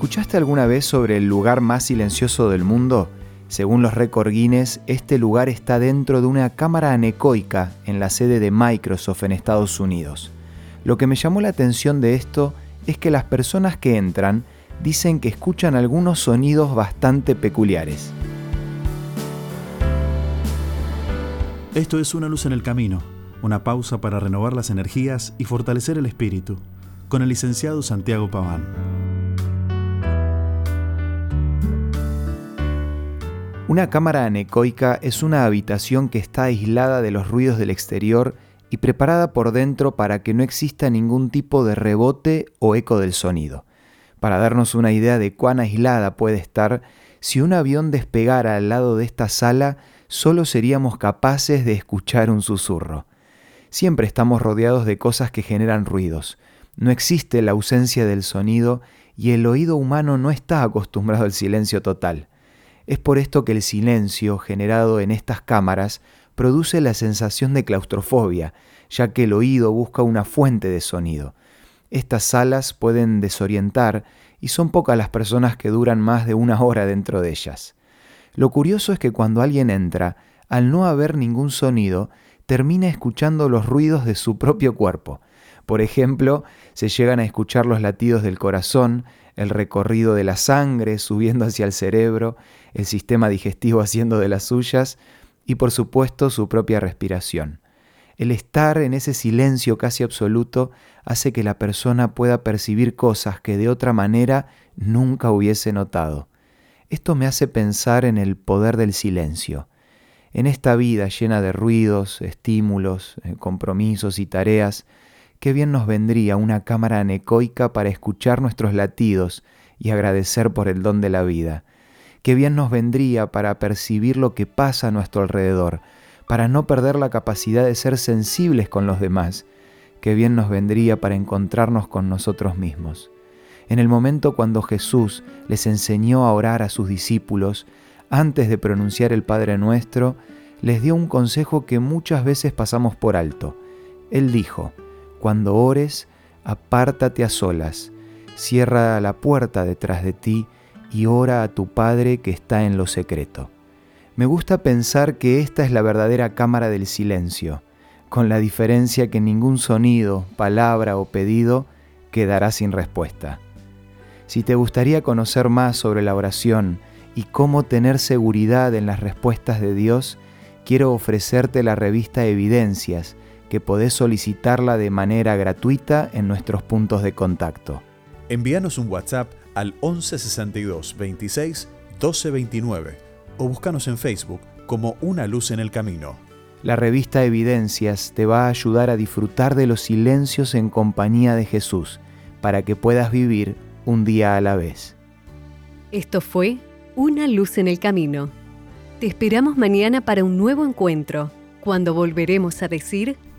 ¿Escuchaste alguna vez sobre el lugar más silencioso del mundo? Según los récord Guinness, este lugar está dentro de una cámara anecoica en la sede de Microsoft en Estados Unidos. Lo que me llamó la atención de esto es que las personas que entran dicen que escuchan algunos sonidos bastante peculiares. Esto es Una luz en el camino, una pausa para renovar las energías y fortalecer el espíritu, con el licenciado Santiago Paván. Una cámara anecoica es una habitación que está aislada de los ruidos del exterior y preparada por dentro para que no exista ningún tipo de rebote o eco del sonido. Para darnos una idea de cuán aislada puede estar, si un avión despegara al lado de esta sala, solo seríamos capaces de escuchar un susurro. Siempre estamos rodeados de cosas que generan ruidos. No existe la ausencia del sonido y el oído humano no está acostumbrado al silencio total. Es por esto que el silencio generado en estas cámaras produce la sensación de claustrofobia, ya que el oído busca una fuente de sonido. Estas salas pueden desorientar y son pocas las personas que duran más de una hora dentro de ellas. Lo curioso es que cuando alguien entra, al no haber ningún sonido, termina escuchando los ruidos de su propio cuerpo. Por ejemplo, se llegan a escuchar los latidos del corazón, el recorrido de la sangre subiendo hacia el cerebro, el sistema digestivo haciendo de las suyas y por supuesto su propia respiración. El estar en ese silencio casi absoluto hace que la persona pueda percibir cosas que de otra manera nunca hubiese notado. Esto me hace pensar en el poder del silencio. En esta vida llena de ruidos, estímulos, eh, compromisos y tareas, qué bien nos vendría una cámara anecoica para escuchar nuestros latidos y agradecer por el don de la vida. Qué bien nos vendría para percibir lo que pasa a nuestro alrededor, para no perder la capacidad de ser sensibles con los demás. Qué bien nos vendría para encontrarnos con nosotros mismos. En el momento cuando Jesús les enseñó a orar a sus discípulos, antes de pronunciar el Padre Nuestro, les dio un consejo que muchas veces pasamos por alto. Él dijo, cuando ores, apártate a solas, cierra la puerta detrás de ti y ora a tu Padre que está en lo secreto. Me gusta pensar que esta es la verdadera cámara del silencio, con la diferencia que ningún sonido, palabra o pedido quedará sin respuesta. Si te gustaría conocer más sobre la oración y cómo tener seguridad en las respuestas de Dios, quiero ofrecerte la revista Evidencias, que podés solicitarla de manera gratuita en nuestros puntos de contacto. Envíanos un WhatsApp al 1162 26 1229 o búscanos en Facebook como Una Luz en el Camino. La revista Evidencias te va a ayudar a disfrutar de los silencios en compañía de Jesús, para que puedas vivir un día a la vez. Esto fue Una luz en el camino. Te esperamos mañana para un nuevo encuentro, cuando volveremos a decir...